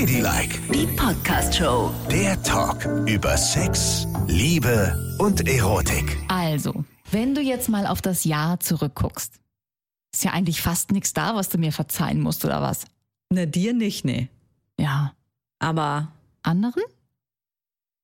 Ladylike, Die Podcast-Show. der Talk über Sex, Liebe und Erotik. Also, wenn du jetzt mal auf das Jahr zurückguckst, ist ja eigentlich fast nichts da, was du mir verzeihen musst, oder was? Ne, dir nicht, nee. Ja. Aber Anderen?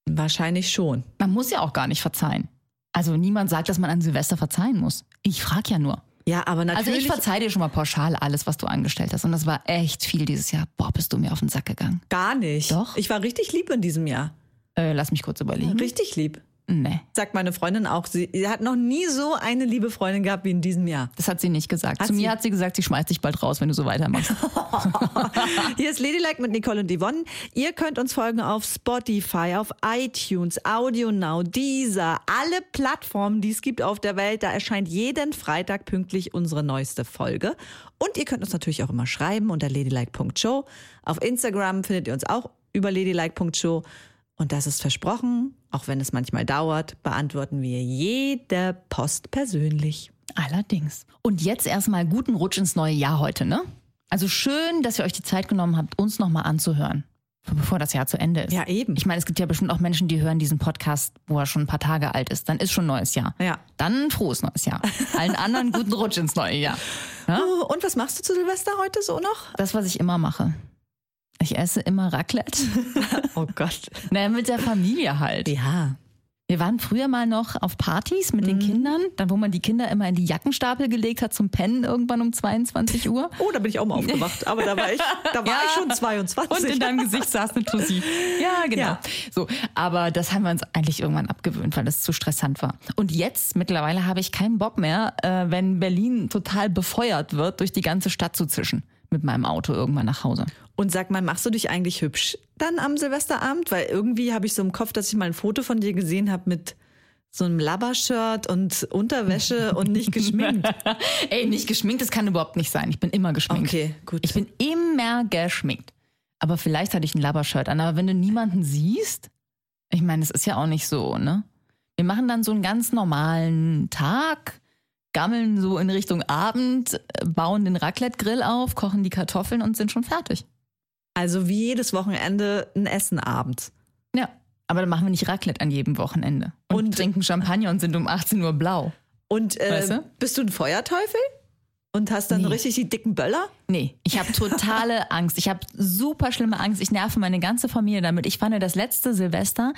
wahrscheinlich schon. Man muss ja auch gar nicht verzeihen. Also niemand sagt, dass man an Silvester verzeihen muss. Ich frag ja nur. Ja, aber Also natürlich. ich verzeih dir schon mal pauschal alles, was du angestellt hast. Und das war echt viel dieses Jahr. Boah, bist du mir auf den Sack gegangen. gar nicht. Doch. Ich war richtig lieb in diesem Jahr. Äh, lass mich kurz überlegen. Richtig lieb. Nee, Sagt meine Freundin auch. Sie, hat noch nie so eine liebe Freundin gehabt wie in diesem Jahr. das hat sie nicht gesagt. Hat Zu mir hat sie gesagt, sie schmeißt dich bald raus, wenn du so weitermachst. Hier ist Ladylike mit Nicole und Yvonne. Ihr könnt uns folgen auf Spotify, auf iTunes, Audio Now, Deezer, alle Plattformen, die es gibt auf der Welt. Da erscheint jeden Freitag pünktlich unsere neueste Folge. Und ihr könnt uns natürlich auch immer schreiben unter ladylike.show. Auf Instagram findet ihr uns auch über ladylike.show. Und das ist versprochen, auch wenn es manchmal dauert, beantworten wir jede Post persönlich. Allerdings. Und jetzt erstmal guten Rutsch ins neue Jahr heute, ne? Also schön, dass ihr euch die Zeit genommen habt, uns nochmal anzuhören, bevor das Jahr zu Ende ist. Ja, eben. Ich meine, es gibt ja bestimmt auch Menschen, die hören diesen Podcast, wo er schon ein paar Tage alt ist. Dann ist schon neues Jahr. Ja. Dann ein frohes neues Jahr. Allen anderen guten Rutsch ins neue Jahr. Oh, Und was machst du zu Silvester heute so noch? Das, was ich immer mache. Ich esse immer Raclette. Oh Gott. naja, mit der Familie halt. Ja. Wir waren früher mal noch auf Partys mit den Kindern, dann wo man die Kinder immer in die Jackenstapel gelegt hat zum Pennen irgendwann um 22 Uhr. Oh, da bin ich auch mal aufgewacht. Aber da war ich, da war Ja. ich schon 22. Und in deinem Gesicht saß eine Tussi. Ja, genau. Ja. So, aber das haben wir uns eigentlich irgendwann abgewöhnt, weil das zu stressant war. Und jetzt mittlerweile habe ich keinen Bock mehr, äh, wenn Berlin total befeuert wird, durch die ganze Stadt zu zischen mit meinem Auto irgendwann nach Hause. Und sag mal, machst du dich eigentlich hübsch dann am Silvesterabend? Weil irgendwie habe ich so im Kopf, dass ich mal ein Foto von dir gesehen habe mit so einem Labbershirt und Unterwäsche und nicht geschminkt. Ey, nicht geschminkt, das kann überhaupt nicht sein. Ich bin immer geschminkt. Okay, gut. Ich bin immer geschminkt. Aber vielleicht hatte ich ein Labbershirt an. Aber wenn du niemanden siehst, ich meine, es ist ja auch nicht so, ne? Wir machen dann so einen ganz normalen Tag, gammeln so in Richtung Abend, äh, bauen den Raclette-Grill auf, kochen die Kartoffeln und sind schon fertig. Also wie jedes Wochenende ein Essenabend. Ja. Aber dann machen wir nicht Raclette an jedem Wochenende. Und, Und- trinken Champagner und sind um 18 Uhr blau. Und äh, Weißt du? bist du ein Feuerteufel? Und hast dann Nee. richtig die dicken Böller? Nee, ich habe totale Angst. Ich habe super schlimme Angst. Ich nerve meine ganze Familie damit. Ich fand das letzte Silvester,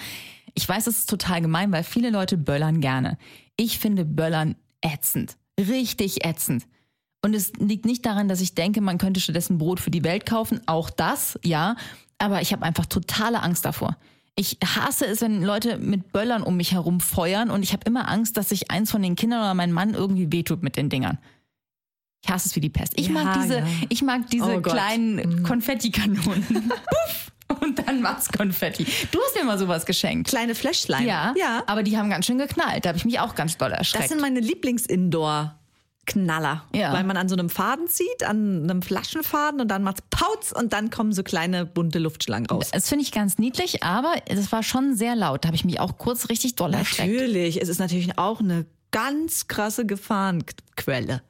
ich weiß, es ist total gemein, weil viele Leute böllern gerne. Ich finde Böllern ätzend. Richtig ätzend. Und es liegt nicht daran, dass ich denke, man könnte stattdessen Brot für die Welt kaufen. Auch das, ja. Aber ich habe einfach totale Angst davor. Ich hasse es, wenn Leute mit Böllern um mich herum feuern und ich habe immer Angst, dass sich eins von den Kindern oder mein Mann irgendwie wehtut mit den Dingern. Ich hasse es wie die Pest. Ich Ja, mag diese, ja. ich mag diese Oh kleinen Konfettikanonen. Puff! Und dann macht's Konfetti. Du hast mir mal sowas geschenkt. Kleine Fläschlein. Ja, ja. aber die haben ganz schön geknallt. Da habe ich mich auch ganz doll Das erschreckt. sind meine Lieblings-Indoor-Knaller. Ja. Weil man an so einem Faden zieht, an einem Flaschenfaden und dann macht's Pauz und dann kommen so kleine bunte Luftschlangen raus. das finde ich ganz niedlich, aber es war schon sehr laut. Da habe ich mich auch kurz richtig doll erschreckt. Natürlich, es ist natürlich auch eine ganz krasse Gefahrenquelle.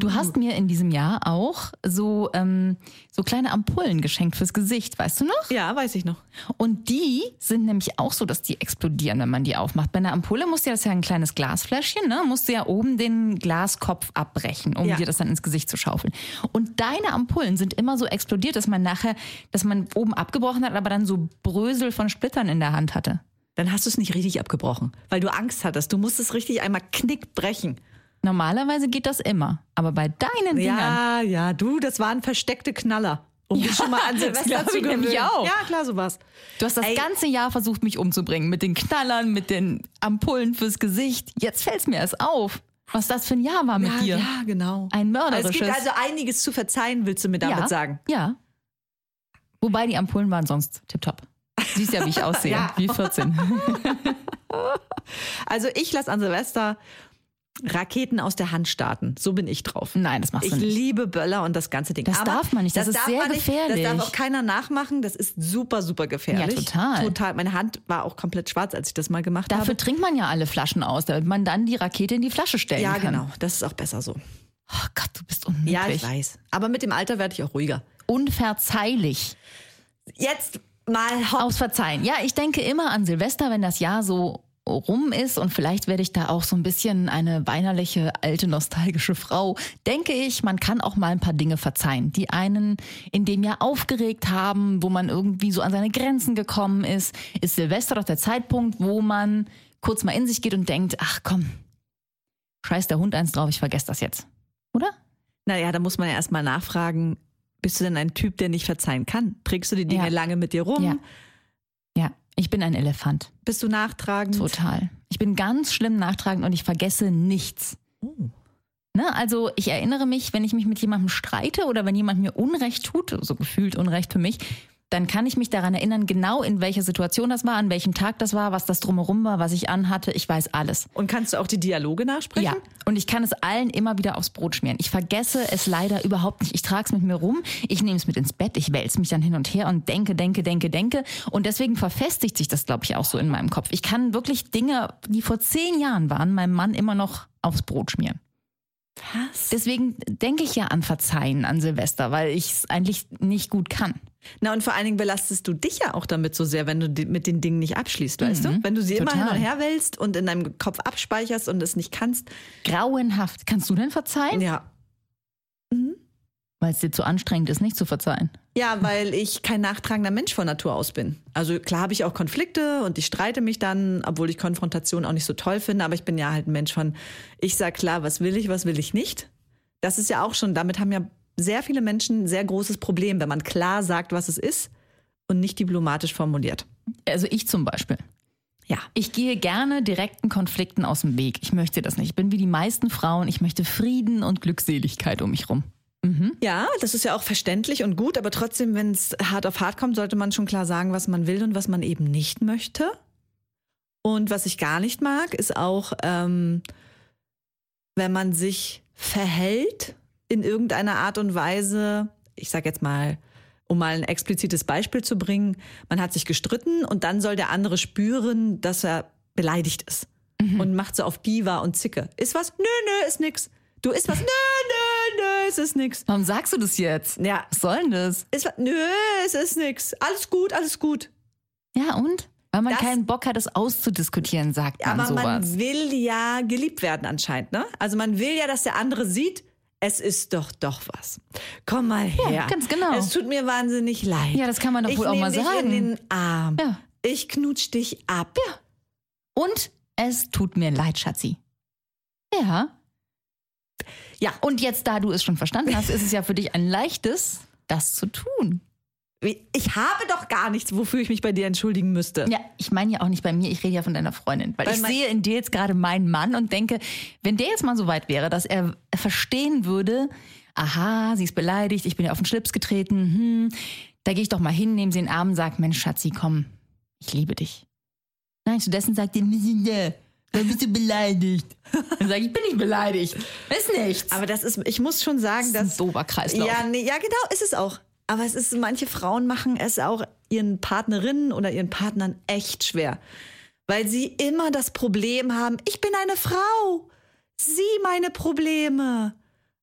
Du hast mir in diesem Jahr auch so, ähm, so kleine Ampullen geschenkt fürs Gesicht, weißt du noch? Ja, weiß ich noch. Und die sind nämlich auch so, dass die explodieren, wenn man die aufmacht. Bei einer Ampulle musst du ja, das ist ja ein kleines Glasfläschchen, ne? musst du ja oben den Glaskopf abbrechen, um Ja. dir das dann ins Gesicht zu schaufeln. Und deine Ampullen sind immer so explodiert, dass man nachher, dass man oben abgebrochen hat, aber dann so Brösel von Splittern in der Hand hatte. Dann hast du es nicht richtig abgebrochen, weil du Angst hattest. Du musstest richtig einmal knick brechen. Normalerweise geht das immer, aber bei deinen Dingern. Ja, ja, du, das waren versteckte Knaller. Um dich schon mal an Silvester zu gewöhnen. auch. Ja, klar, sowas. Du hast das Ey. ganze Jahr versucht, mich umzubringen. Mit den Knallern, mit den Ampullen fürs Gesicht. Jetzt fällt's mir erst auf, was das für ein Jahr war mit ja, dir. ja, genau. Ein mörderisches. Es gibt also einiges zu verzeihen, willst du mir damit ja, sagen? Ja. Wobei die Ampullen waren sonst tipptopp. Siehst ja, wie ich aussehe. Ja. Wie 14. Also ich lasse an Silvester Raketen aus der Hand starten. So bin ich drauf. Nein, das machst Ich du nicht. liebe Böller und das ganze Ding. Das darf man nicht, das ist darf sehr man nicht, gefährlich. Das darf auch keiner nachmachen. Das ist super, super gefährlich. Ja, total. Total. Meine Hand war auch komplett schwarz, als ich das mal gemacht Dafür habe. trinkt man ja alle Flaschen aus, damit man dann die Rakete in die Flasche stellen Ja, kann. genau. Das ist auch besser so. Oh Gott, du bist unmöglich. Ja, ich weiß. Aber mit dem Alter werde ich auch ruhiger. Unverzeihlich. Jetzt mal hopp. Aufs Verzeihen. Ja, ich denke immer an Silvester, wenn das Jahr so rum ist und vielleicht werde ich da auch so ein bisschen eine weinerliche, alte, nostalgische Frau, denke ich, man kann auch mal ein paar Dinge verzeihen, die einen in dem Jahr aufgeregt haben, wo man irgendwie so an seine Grenzen gekommen ist. Ist Silvester doch der Zeitpunkt, wo man kurz mal in sich geht und denkt, ach komm, scheiß der Hund eins drauf, ich vergesse das jetzt. Oder? Naja, da muss man ja erstmal nachfragen, bist du denn ein Typ, der nicht verzeihen kann? Trägst du die Dinge Ja. lange mit dir rum? Ja. Ja, ich bin ein Elefant. Bist du nachtragend? Total. Ich bin ganz schlimm nachtragend und ich vergesse nichts. Ne, also ich erinnere mich, wenn ich mich mit jemandem streite oder wenn jemand mir Unrecht tut, so gefühlt Unrecht für mich, dann kann ich mich daran erinnern, genau in welcher Situation das war, an welchem Tag das war, was das drumherum war, was ich anhatte. Ich weiß alles. Und kannst du auch die Dialoge nachsprechen? Ja, und ich kann es allen immer wieder aufs Brot schmieren. Ich vergesse es leider überhaupt nicht. Ich trage es mit mir rum, ich nehme es mit ins Bett, ich wälze mich dann hin und her und denke, denke, denke, denke. Und deswegen verfestigt sich das, glaube ich, auch so in meinem Kopf. Ich kann wirklich Dinge, die vor zehn Jahren waren, meinem Mann immer noch aufs Brot schmieren. Was? Deswegen denke ich ja an Verzeihen an Silvester, weil ich es eigentlich nicht gut kann. Na und vor allen Dingen belastest du dich ja auch damit so sehr, wenn du mit den Dingen nicht abschließt, weißt du? Wenn du sie immer Mhm. Total. hin und her wälzt und in deinem Kopf abspeicherst und es nicht kannst. Grauenhaft. Kannst du denn verzeihen? Ja. Weil es dir zu anstrengend ist, nicht zu verzeihen. Ja, weil ich kein nachtragender Mensch von Natur aus bin. Also klar habe ich auch Konflikte und ich streite mich dann, obwohl ich Konfrontation auch nicht so toll finde, aber ich bin ja halt ein Mensch von, ich sag klar, was will ich, was will ich nicht. Das ist ja auch schon, damit haben ja sehr viele Menschen ein sehr großes Problem, wenn man klar sagt, was es ist und nicht diplomatisch formuliert. Also ich zum Beispiel. Ja. Ich gehe gerne direkten Konflikten aus dem Weg. Ich möchte das nicht. Ich bin wie die meisten Frauen. Ich möchte Frieden und Glückseligkeit um mich rum. Ja, das ist ja auch verständlich und gut, aber trotzdem, wenn es hart auf hart kommt, sollte man schon klar sagen, was man will und was man eben nicht möchte. Und was ich gar nicht mag, ist auch, ähm, wenn man sich verhält in irgendeiner Art und Weise, ich sag jetzt mal, um mal ein explizites Beispiel zu bringen, man hat sich gestritten und dann soll der andere spüren, dass er beleidigt ist. Und macht so auf Diva und Zicke. Ist was? Nö, nö, ist nix. Du isst was? Nö, nö, nö, es ist nix. Warum sagst du das jetzt? Ja. Was soll denn das? Was- nö, es ist nix. Alles gut, alles gut. Ja, und? Weil man Das- keinen Bock hat, es auszudiskutieren, sagt man Aber sowas. man will ja geliebt werden anscheinend, ne? Also man will ja, dass der andere sieht, es ist doch doch was. Komm mal her. ganz genau. Es tut mir wahnsinnig leid. Ja, das kann man doch ich wohl auch mal dich sagen. in den Arm. Ja. Ich knutsch dich ab. Ja. Und es tut mir leid, Schatzi. Ja. Ja. Und jetzt, da du es schon verstanden hast, ist es ja für dich ein leichtes, das zu tun. Ich habe doch gar nichts, wofür ich mich bei dir entschuldigen müsste. Ja, ich meine ja auch nicht bei mir, ich rede ja von deiner Freundin. Weil, Weil ich sehe in dir jetzt gerade meinen Mann und denke, wenn der jetzt mal so weit wäre, dass er verstehen würde, aha, sie ist beleidigt, ich bin ja auf den Schlips getreten, hm, da gehe ich doch mal hin, nehme sie in den Arm und sage, Mensch, Schatzi, komm, ich liebe dich. Nein, stattdessen sagt er, ja, dann bist du beleidigt. Dann sage ich, ich bin nicht beleidigt. Ist nichts. Aber das ist, ich muss schon sagen, das dass ist ein dober Kreislauf. Ja, nee, ja, genau, ist es auch. Aber es ist, manche Frauen machen es auch ihren Partnerinnen oder ihren Partnern echt schwer. Weil sie immer das Problem haben, ich bin eine Frau. Sieh meine Probleme.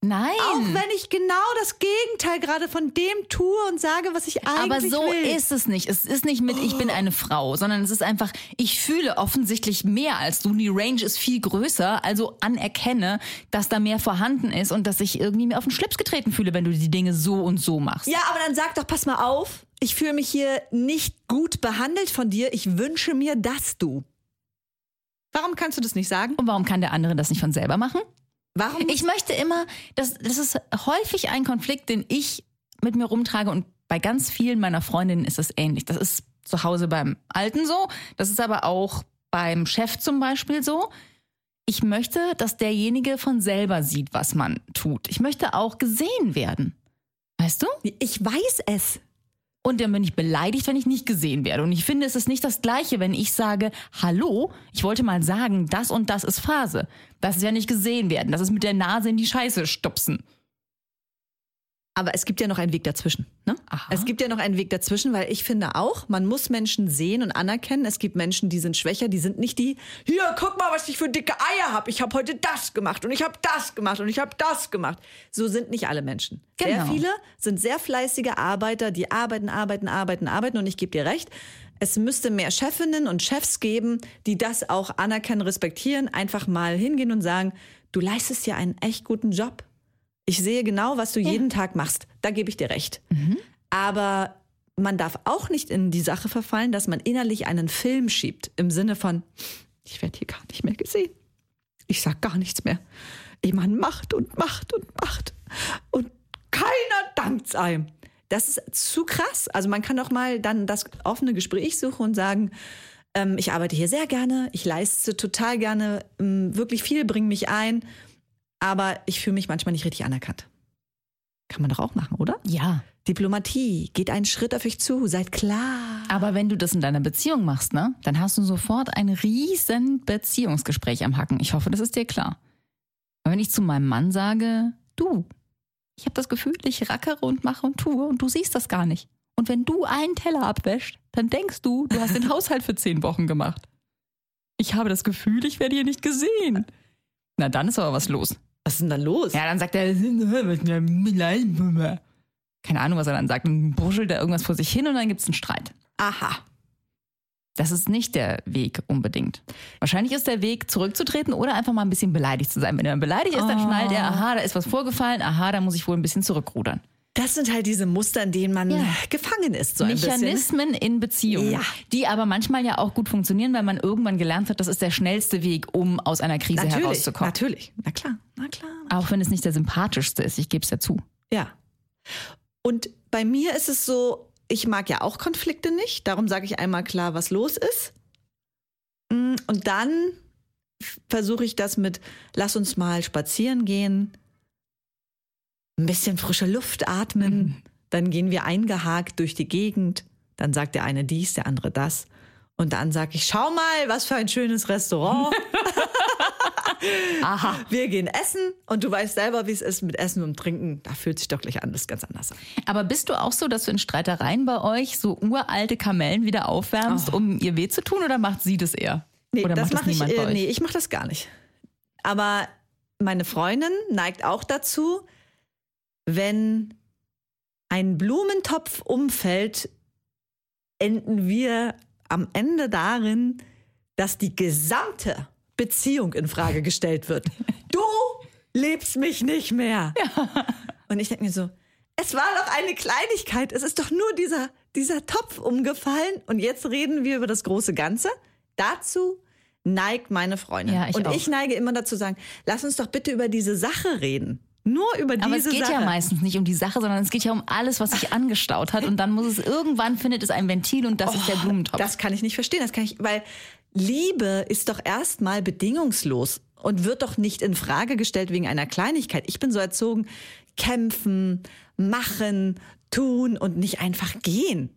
Nein. Auch wenn ich genau das Gegenteil gerade von dem tue und sage, was ich eigentlich Aber so will. ist es nicht. Es ist nicht mit ich bin eine Frau, sondern es ist einfach, ich fühle offensichtlich mehr als du. Die Range ist viel größer, also anerkenne, dass da mehr vorhanden ist und dass ich irgendwie mir auf den Schlips getreten fühle, wenn du die Dinge so und so machst. Ja, aber dann sag doch, pass mal auf, ich fühle mich hier nicht gut behandelt von dir. Ich wünsche mir, dass du. Warum kannst du das nicht sagen? Und warum kann der andere das nicht von selber machen? Warum? Ich möchte immer, das, das ist häufig ein Konflikt, den ich mit mir rumtrage und bei ganz vielen meiner Freundinnen ist es ähnlich. Das ist zu Hause beim Alten so, das ist aber auch beim Chef zum Beispiel so. Ich möchte, dass derjenige von selber sieht, was man tut. Ich möchte auch gesehen werden. Weißt du? ich weiß es. Und dann bin ich beleidigt, wenn ich nicht gesehen werde. Und ich finde, es ist nicht das Gleiche, wenn ich sage, hallo, ich wollte mal sagen, das und das ist Phase. Das ist ja nicht gesehen werden. Das ist mit der Nase in die Scheiße stupsen. Aber es gibt ja noch einen Weg dazwischen. Ne? Aha. Es gibt ja noch einen Weg dazwischen, weil ich finde auch, man muss Menschen sehen und anerkennen. Es gibt Menschen, die sind schwächer, die sind nicht die, hier, guck mal, was ich für dicke Eier habe. Ich habe heute das gemacht und ich habe das gemacht und ich habe das gemacht. So sind nicht alle Menschen. Sehr Genau. viele sind sehr fleißige Arbeiter, die arbeiten, arbeiten, arbeiten, arbeiten. Und ich gebe dir recht, es müsste mehr Chefinnen und Chefs geben, die das auch anerkennen, respektieren, einfach mal hingehen und sagen, du leistest ja einen echt guten Job. Ich sehe genau, was du jeden Tag machst. Da gebe ich dir recht. Aber man darf auch nicht in die Sache verfallen, dass man innerlich einen Film schiebt. Im Sinne von, ich werde hier gar nicht mehr gesehen. Ich sag gar nichts mehr. Man macht und macht und macht. Und keiner dankt einem. Das ist zu krass. Also man kann doch mal dann das offene Gespräch suchen und sagen, ähm, ich arbeite hier sehr gerne, ich leiste total gerne, ähm, wirklich viel, bringe mich ein, aber ich fühle mich manchmal nicht richtig anerkannt. Kann man doch auch machen, oder? Ja. Diplomatie, geht einen Schritt auf euch zu, seid klar. Aber wenn du das in deiner Beziehung machst, ne, dann hast du sofort ein riesen Beziehungsgespräch am Hacken. Ich hoffe, das ist dir klar. Und wenn ich zu meinem Mann sage, du, ich habe das Gefühl, ich rackere und mache und tue und du siehst das gar nicht. Und wenn du einen Teller abwäschst, dann denkst du, du hast den Haushalt für zehn Wochen gemacht. Ich habe das Gefühl, ich werde hier nicht gesehen. Na, dann ist aber was los. Was ist denn da los? Ja, dann sagt er, keine Ahnung, was er dann sagt. Dann bruschelt er irgendwas vor sich hin und dann gibt es einen Streit. Aha. Das ist nicht der Weg unbedingt. Wahrscheinlich ist der Weg, zurückzutreten oder einfach mal ein bisschen beleidigt zu sein. Wenn er beleidigt ist, dann Oh. schnallt er, aha, da ist was vorgefallen, aha, da muss ich wohl ein bisschen zurückrudern. Das sind halt diese Muster, in denen man Ja. gefangen ist, so. Mechanismen in Beziehungen, Ja. die aber manchmal ja auch gut funktionieren, weil man irgendwann gelernt hat, das ist der schnellste Weg, um aus einer Krise Natürlich, herauszukommen. natürlich. Na klar, na klar. Auch wenn es nicht der sympathischste ist, ich gebe es ja zu. Ja. Und bei mir ist es so, ich mag ja auch Konflikte nicht. Darum sage ich einmal klar, was los ist. Mm, Und dann versuche ich das mit, lass uns mal spazieren gehen, ein bisschen frische Luft atmen. Dann gehen wir eingehakt durch die Gegend. Dann sagt der eine dies, der andere das. Und dann sage ich, schau mal, was für ein schönes Restaurant. Aha. Wir gehen essen und du weißt selber, wie es ist mit Essen und Trinken. Da fühlt sich doch gleich alles ganz anders an. Aber bist du auch so, dass du in Streitereien bei euch so uralte Kamellen wieder aufwärmst, um ihr weh zu tun oder macht sie das eher? Nee, oder das macht das mache ich, niemand bei äh, euch? nee, ich mache das gar nicht. Aber meine Freundin neigt auch dazu, wenn ein Blumentopf umfällt, enden wir am Ende darin, dass die gesamte Beziehung in Frage gestellt wird. Du liebst mich nicht mehr. Und ich denke mir so, es war doch eine Kleinigkeit. Es ist doch nur dieser, dieser Topf umgefallen. Und jetzt reden wir über das große Ganze. Dazu neigt meine Freundin. Ja, ich und auch. ich neige immer dazu sagen, lass uns doch bitte über diese Sache reden. Nur über Aber es diese geht Sache. ja meistens nicht um die Sache, sondern es geht ja um alles, was sich angestaut hat. Und dann muss es irgendwann findet es ein Ventil und das ist der Blumentopf. Das kann ich nicht verstehen. Das kann ich, weil Liebe ist doch erstmal bedingungslos und wird doch nicht in Frage gestellt wegen einer Kleinigkeit. Ich bin so erzogen, kämpfen, machen, tun und nicht einfach gehen.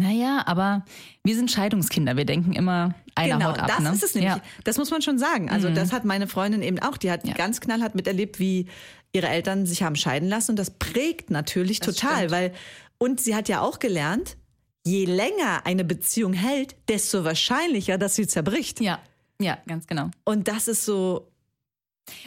Naja, aber wir sind Scheidungskinder. Wir denken immer, einer genau, haut ab. das ne? ist es nämlich. Ja. Mhm. Das muss man schon sagen. Also das hat meine Freundin eben auch. Die hat Ja. ganz knallhart miterlebt, wie ihre Eltern sich haben scheiden lassen und das prägt natürlich total, stimmt. weil und sie hat ja auch gelernt, je länger eine Beziehung hält, desto wahrscheinlicher, dass sie zerbricht. ja, ja, ganz genau. Und das ist so,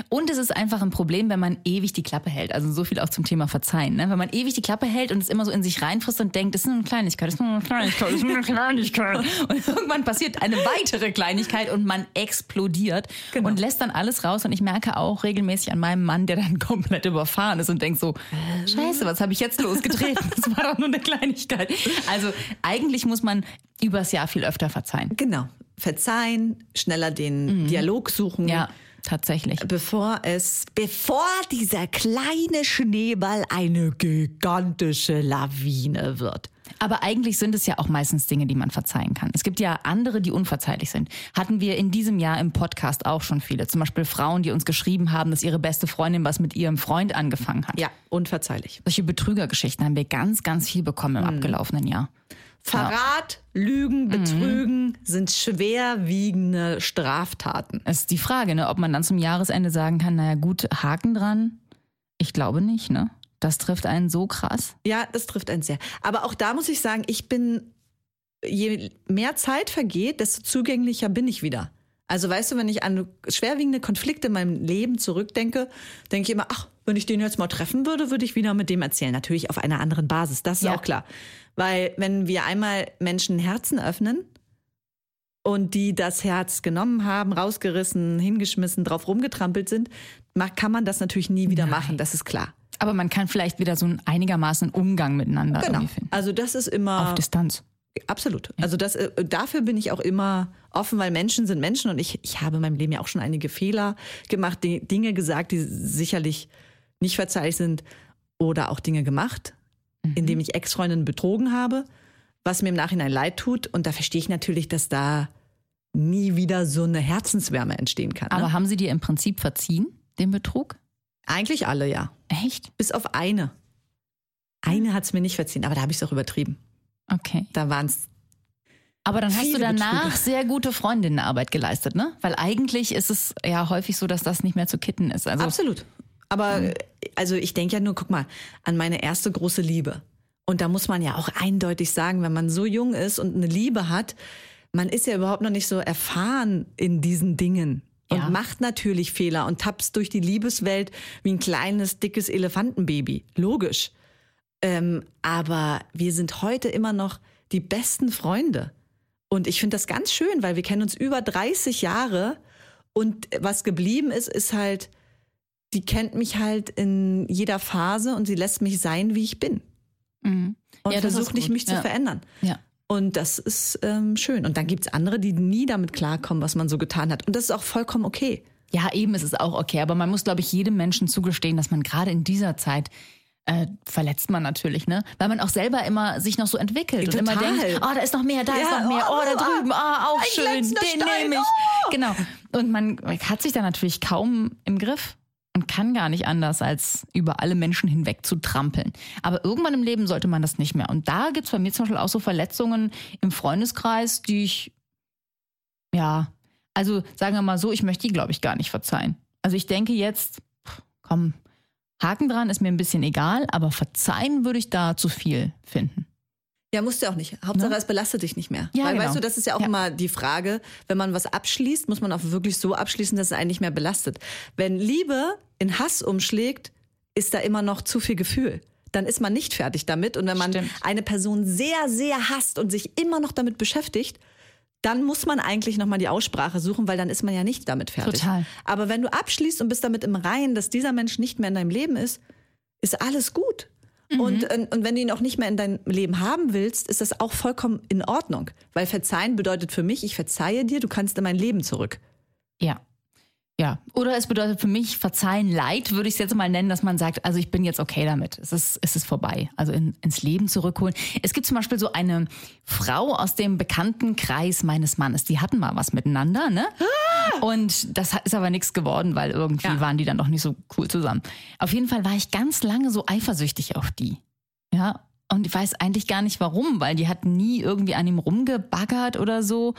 Und es ist einfach ein Problem, wenn man ewig die Klappe hält. Also so viel auch zum Thema Verzeihen. Ne? Wenn man ewig die Klappe hält und es immer so in sich reinfrisst und denkt, das ist nur eine Kleinigkeit, das ist nur eine Kleinigkeit, das ist nur eine Kleinigkeit. Und irgendwann passiert eine weitere Kleinigkeit und man explodiert Genau. und lässt dann alles raus. Und ich merke auch regelmäßig an meinem Mann, der dann komplett überfahren ist und denkt so, scheiße, was habe ich jetzt losgetreten? Das war doch nur eine Kleinigkeit. Also eigentlich muss man übers Jahr viel öfter verzeihen. genau, verzeihen, schneller den Dialog suchen. Mhm. Ja, tatsächlich. Bevor es, bevor dieser kleine Schneeball eine gigantische Lawine wird. Aber eigentlich sind es ja auch meistens Dinge, die man verzeihen kann. Es gibt ja andere, die unverzeihlich sind. Hatten wir in diesem Jahr im Podcast auch schon viele. Zum Beispiel Frauen, die uns geschrieben haben, dass ihre beste Freundin was mit ihrem Freund angefangen hat. Ja, unverzeihlich. Solche Betrügergeschichten haben wir ganz, ganz viel bekommen im abgelaufenen Jahr. Verrat, Lügen, Betrügen sind schwerwiegende Straftaten. Es ist die Frage, ne, ob man dann zum Jahresende sagen kann, naja gut, Haken dran. Ich glaube nicht, ne? das trifft einen so krass. Ja, das trifft einen sehr. Aber auch da muss ich sagen, ich bin, je mehr Zeit vergeht, desto zugänglicher bin ich wieder. Also weißt du, wenn ich an schwerwiegende Konflikte in meinem Leben zurückdenke, denke ich immer, ach, wenn ich den jetzt mal treffen würde, würde ich wieder mit dem erzählen. Natürlich auf einer anderen Basis, das ist Ja. auch klar. Weil wenn wir einmal Menschen Herzen öffnen und die das Herz genommen haben, rausgerissen, hingeschmissen, drauf rumgetrampelt sind, kann man das natürlich nie wieder Nein. machen, das ist klar. Aber man kann vielleicht wieder so einen einigermaßen Umgang miteinander Genau. finden. Also das ist immer Auf Distanz. Absolut. Also das, äh, dafür bin ich auch immer offen, weil Menschen sind Menschen und ich, ich habe in meinem Leben ja auch schon einige Fehler gemacht, die, Dinge gesagt, die sicherlich nicht verzeihlich sind oder auch Dinge gemacht, indem ich Ex-Freundinnen betrogen habe, was mir im Nachhinein leid tut. Und da verstehe ich natürlich, dass da nie wieder so eine Herzenswärme entstehen kann. Aber Ne? haben Sie dir im Prinzip verziehen, den Betrug? Eigentlich alle, ja. Echt? Bis auf eine. Eine hat es mir nicht verziehen, aber da habe ich es auch übertrieben. Okay. Da waren es Aber dann hast du danach Betrüger. sehr gute Freundinnenarbeit geleistet, ne? Weil eigentlich ist es ja häufig so, dass das nicht mehr zu kitten ist. Also Absolut. Aber äh, also ich denke ja nur, guck mal, an meine erste große Liebe. Und da muss man ja auch eindeutig sagen, wenn man so jung ist und eine Liebe hat, man ist ja überhaupt noch nicht so erfahren in diesen Dingen. Und Ja. macht natürlich Fehler und tapst durch die Liebeswelt wie ein kleines, dickes Elefantenbaby. Logisch. Ähm, aber wir sind heute immer noch die besten Freunde. Und ich finde das ganz schön, weil wir kennen uns über 30 Jahre. Und was geblieben ist, ist halt, die kennt mich halt in jeder Phase und sie lässt mich sein, wie ich bin. mhm. Und Ja, ist versucht nicht, mich zu Ja. verändern. ja. Und das ist ähm, schön. Und dann gibt's andere, die nie damit klarkommen, was man so getan hat. Und das ist auch vollkommen okay. Ja, eben ist es auch okay. Aber man muss, glaube ich, jedem Menschen zugestehen, dass man gerade in dieser Zeit äh, verletzt man natürlich, ne? Weil man auch selber immer sich noch so entwickelt und immer Total. denkt, oh, da ist noch mehr, da ist Ja, noch mehr, oh, oh, da oh, drüben, ah, auch schön, den nehme ich. oh. Genau. Und man hat sich da natürlich kaum im Griff und kann gar nicht anders, als über alle Menschen hinweg zu trampeln. Aber irgendwann im Leben sollte man das nicht mehr. Und da gibt's bei mir zum Beispiel auch so Verletzungen im Freundeskreis, die ich, ja, also sagen wir mal so, ich möchte die, glaube ich, gar nicht verzeihen. Also ich denke jetzt, komm, Haken dran ist mir ein bisschen egal, aber verzeihen würde ich da zu viel finden. Ja, musst du auch nicht. Hauptsache, Ne? es belastet dich nicht mehr. Ja, Weil, genau. weißt du, das ist ja auch Ja. immer die Frage, wenn man was abschließt, muss man auch wirklich so abschließen, dass es einen nicht mehr belastet. Wenn Liebe in Hass umschlägt, ist da immer noch zu viel Gefühl. Dann ist man nicht fertig damit. Und wenn man Stimmt. eine Person sehr, sehr hasst und sich immer noch damit beschäftigt, dann muss man eigentlich nochmal die Aussprache suchen, weil dann ist man ja nicht damit fertig. Total. Aber wenn du abschließt und bist damit im Reinen, dass dieser Mensch nicht mehr in deinem Leben ist, ist alles gut. Mhm. Und, äh, und wenn du ihn auch nicht mehr in deinem Leben haben willst, ist das auch vollkommen in Ordnung. Weil verzeihen bedeutet für mich, ich verzeihe dir, du kannst in mein Leben zurück. Ja. Ja. Oder es bedeutet für mich verzeihen Leid, würde ich es jetzt mal nennen, dass man sagt, also ich bin jetzt okay damit. Es ist, es ist vorbei. Also in, ins Leben zurückholen. Es gibt zum Beispiel so eine Frau aus dem bekannten Kreis meines Mannes. Die hatten mal was miteinander, ne? Und das ist aber nichts geworden, weil irgendwie Ja. waren die dann doch nicht so cool zusammen. Auf jeden Fall war ich ganz lange so eifersüchtig auf die. Ja. Und ich weiß eigentlich gar nicht warum, weil die hat nie irgendwie an ihm rumgebaggert oder so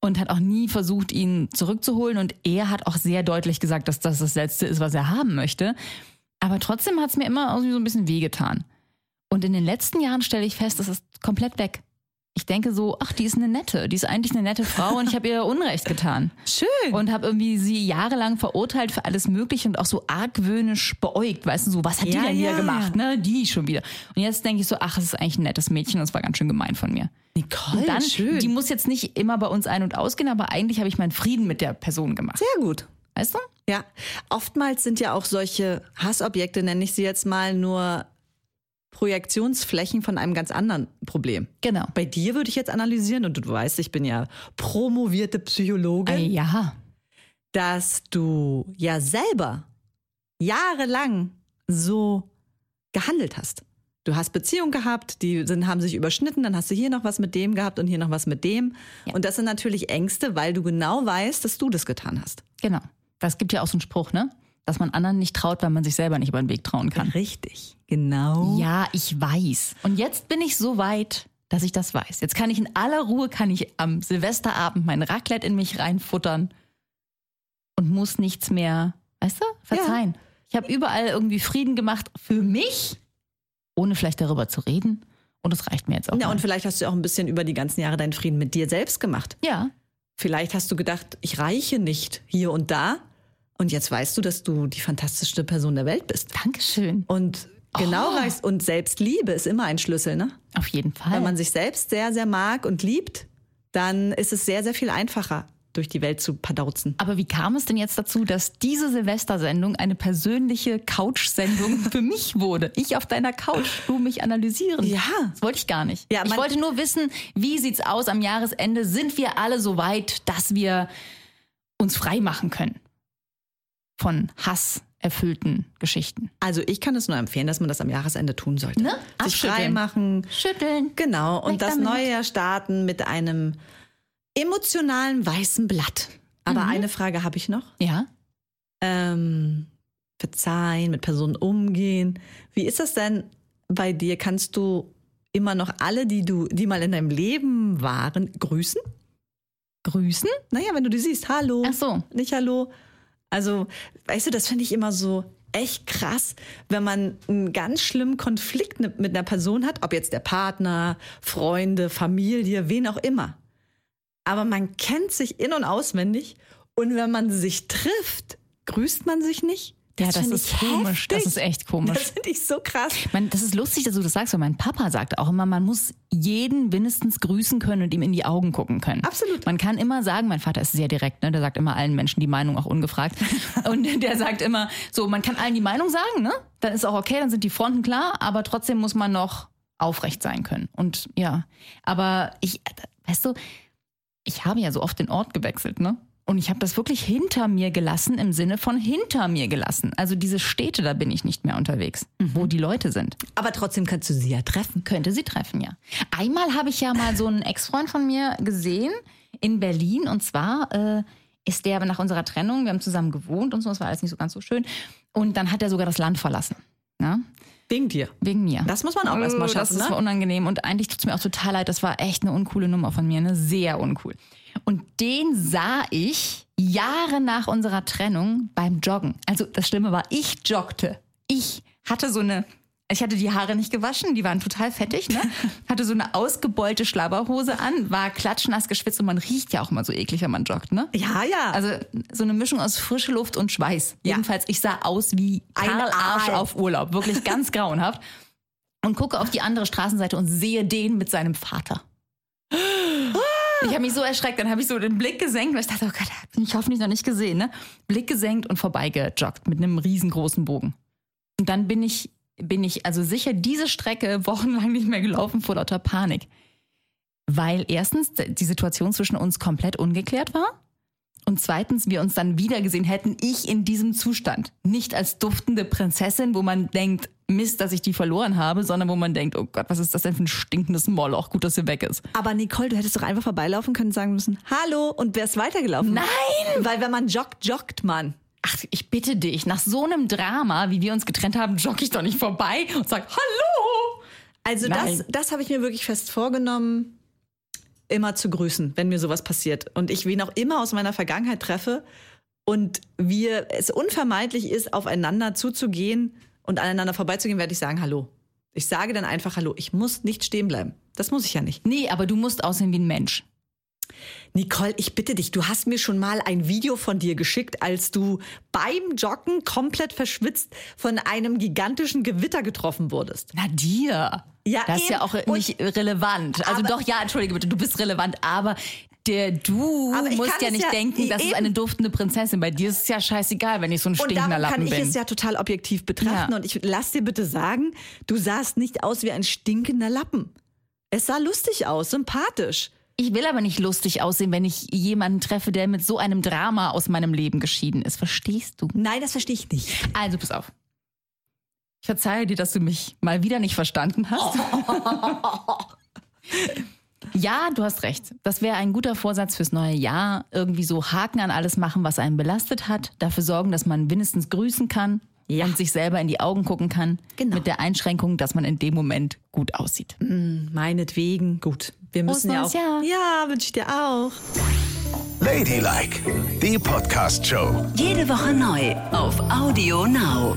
und hat auch nie versucht, ihn zurückzuholen. Und er hat auch sehr deutlich gesagt, dass das das Letzte ist, was er haben möchte. Aber trotzdem hat es mir immer irgendwie so ein bisschen wehgetan. Und in den letzten Jahren stelle ich fest, es ist komplett weg. Ich denke so, ach, die ist eine nette, die ist eigentlich eine nette Frau und ich habe ihr Unrecht getan. Schön. Und habe irgendwie sie jahrelang verurteilt für alles Mögliche und auch so argwöhnisch beäugt. Weißt du, so, was hat die Ja, denn hier ja. gemacht? Ne? Die schon wieder. Und jetzt denke ich so, ach, es ist eigentlich ein nettes Mädchen, das war ganz schön gemein von mir. Nicole, Und dann, schön. die muss jetzt nicht immer bei uns ein- und ausgehen, aber eigentlich habe ich meinen Frieden mit der Person gemacht. Sehr gut. Weißt du? Ja, oftmals sind ja auch solche Hassobjekte, nenne ich sie jetzt mal, nur Projektionsflächen von einem ganz anderen Problem. Genau. Bei dir würde ich jetzt analysieren, und du weißt, ich bin ja promovierte Psychologin, Äh, ja. dass du ja selber jahrelang so gehandelt hast. Du hast Beziehungen gehabt, die sind, haben sich überschnitten, dann hast du hier noch was mit dem gehabt und hier noch was mit dem. Ja. Und das sind natürlich Ängste, weil du genau weißt, dass du das getan hast. Genau. Das gibt ja auch so einen Spruch, ne? Dass man anderen nicht traut, weil man sich selber nicht über den Weg trauen kann. Richtig, genau. Ja, ich weiß. Und jetzt bin ich so weit, dass ich das weiß. Jetzt kann ich in aller Ruhe, kann ich am Silvesterabend mein Raclette in mich reinfuttern und muss nichts mehr, weißt du, verzeihen. Ich habe überall irgendwie Frieden gemacht für mich ohne vielleicht darüber zu reden. Und das reicht mir jetzt auch. Ja, mal. und vielleicht hast du auch ein bisschen über die ganzen Jahre deinen Frieden mit dir selbst gemacht. ja, Vielleicht hast du gedacht, ich reiche nicht hier und da. Und jetzt weißt du, dass du die fantastischste Person der Welt bist. Dankeschön. Und genau Oh. reichst. Und Selbstliebe ist immer ein Schlüssel, ne? Auf jeden Fall. Wenn man sich selbst sehr, sehr mag und liebt, dann ist es sehr, sehr viel einfacher, durch die Welt zu padauzen. Aber wie kam es denn jetzt dazu, dass diese Silvestersendung eine persönliche Couch-Sendung für mich wurde? Ich auf deiner Couch, du mich analysieren. Ja. Das wollte ich gar nicht. Ja, ich wollte nur wissen, wie sieht's aus am Jahresende? Sind wir alle so weit, dass wir uns frei machen können von hasserfüllten Geschichten? Also ich kann es nur empfehlen, dass man das am Jahresende tun sollte. Ne? Sich frei machen. Schütteln. Genau. Und das damit. neue Jahr starten mit einem emotionalen weißen Blatt. Aber Mhm. eine Frage habe ich noch. Ja. ähm, verzeihen, mit Personen umgehen. Wie ist das denn bei dir? Kannst du immer noch alle, die du, die mal in deinem Leben waren, grüßen? Grüßen? Naja, wenn du die siehst, hallo. Ach so. Nicht hallo. Also, weißt du, das finde ich immer so echt krass, wenn man einen ganz schlimmen Konflikt mit einer Person hat, ob jetzt der Partner, Freunde, Familie, wen auch immer. Aber man kennt sich in- und auswendig und wenn man sich trifft, grüßt man sich nicht. Ja, das ist ich komisch. Das heftig. ist echt komisch. Das finde ich so krass. Man, das ist lustig, dass du das sagst, weil mein Papa sagt auch immer, man muss jeden mindestens grüßen können und ihm in die Augen gucken können. Absolut. Man kann immer sagen, mein Vater ist sehr direkt, ne? der sagt immer allen Menschen die Meinung auch ungefragt. Und der sagt immer, so, man kann allen die Meinung sagen, ne? Dann ist auch okay, dann sind die Fronten klar, aber trotzdem muss man noch aufrecht sein können. Und ja, aber ich, weißt du, ich habe ja so oft den Ort gewechselt, ne? Und ich habe das wirklich hinter mir gelassen, im Sinne von hinter mir gelassen. Also diese Städte, da bin ich nicht mehr unterwegs, wo die Leute sind. Aber trotzdem kannst du sie ja treffen. Könnte sie treffen, ja. Einmal habe ich ja mal so einen Ex-Freund von mir gesehen in Berlin. Und zwar äh, ist der nach unserer Trennung, wir haben zusammen gewohnt und so, das war alles nicht so ganz so schön. Und dann hat er sogar das Land verlassen. Ja? Wegen dir. Wegen mir. Das muss man auch erst mal Oh, schaffen, Das ist ne? unangenehm und eigentlich tut es mir auch total leid. Das war echt eine uncoole Nummer von mir, ne? Sehr uncool. Und den sah ich Jahre nach unserer Trennung beim Joggen. Also das Schlimme war, ich joggte. Ich hatte so eine, ich hatte die Haare nicht gewaschen, die waren total fettig, ne? Hatte so eine ausgebeulte Schlabberhose an, war klatschnass geschwitzt und man riecht ja auch immer so eklig, wenn man joggt, ne? Ja, ja. Also so eine Mischung aus frische Luft und Schweiß. Ja. Jedenfalls, ich sah aus wie Ein Arsch auf Urlaub. Wirklich ganz grauenhaft. Und gucke auf die andere Straßenseite und sehe den mit seinem Vater. Ich habe mich so erschreckt, dann habe ich so den Blick gesenkt, weil ich dachte, oh Gott, hat mich hoffentlich noch nicht gesehen. Ne? Blick gesenkt und vorbeigejoggt mit einem riesengroßen Bogen. Und dann bin ich, bin ich also sicher diese Strecke wochenlang nicht mehr gelaufen vor lauter Panik. Weil erstens die Situation zwischen uns komplett ungeklärt war. Und zweitens, wir uns dann wieder gesehen hätten, ich in diesem Zustand. Nicht als duftende Prinzessin, wo man denkt, Mist, dass ich die verloren habe, sondern wo man denkt, oh Gott, was ist das denn für ein stinkendes Moloch? Gut, dass sie weg ist. Aber Nicole, du hättest doch einfach vorbeilaufen können und sagen müssen, hallo, und wärst weitergelaufen. Nein! Weil wenn man joggt, joggt man. Ach, ich bitte dich, nach so einem Drama, wie wir uns getrennt haben, jogge ich doch nicht vorbei und sag Hallo! Also Nein. das, das habe ich mir wirklich fest vorgenommen, immer zu grüßen, wenn mir sowas passiert. Und ich wen auch immer aus meiner Vergangenheit treffe und wir es unvermeidlich ist, aufeinander zuzugehen und aneinander vorbeizugehen, werde ich sagen Hallo. Ich sage dann einfach Hallo. Ich muss nicht stehen bleiben. Das muss ich ja nicht. Nee, aber du musst aussehen wie ein Mensch. Nicole, ich bitte dich, du hast mir schon mal ein Video von dir geschickt, als du beim Joggen komplett verschwitzt von einem gigantischen Gewitter getroffen wurdest. Na dir. Ja, das ist ja eben. auch Und- nicht relevant. Also doch, ja, entschuldige bitte, du bist relevant, aber der du Aber musst kann ja nicht ja- denken, das ist eben. eine duftende Prinzessin. Bei dir ist es ja scheißegal, wenn ich so ein Und stinkender darum kann Lappen ich bin. es ja total objektiv betrachten. Ja. Und ich lass dir bitte sagen, du sahst nicht aus wie ein stinkender Lappen. Es sah lustig aus, sympathisch. Ich will aber nicht lustig aussehen, wenn ich jemanden treffe, der mit so einem Drama aus meinem Leben geschieden ist. Verstehst du? Nein, das verstehe ich nicht. Also pass auf. Ich verzeihe dir, dass du mich mal wieder nicht verstanden hast. ja, du hast recht. Das wäre ein guter Vorsatz fürs neue Jahr. Irgendwie so Haken an alles machen, was einen belastet hat. Dafür sorgen, dass man wenigstens grüßen kann Ja. und sich selber in die Augen gucken kann. Genau. Mit der Einschränkung, dass man in dem Moment gut aussieht. Meinetwegen, gut. Wir müssen ja auch. Jahr. Ja, wünsche ich dir auch. Ladylike, die Podcast-Show. Jede Woche neu auf Audio Now.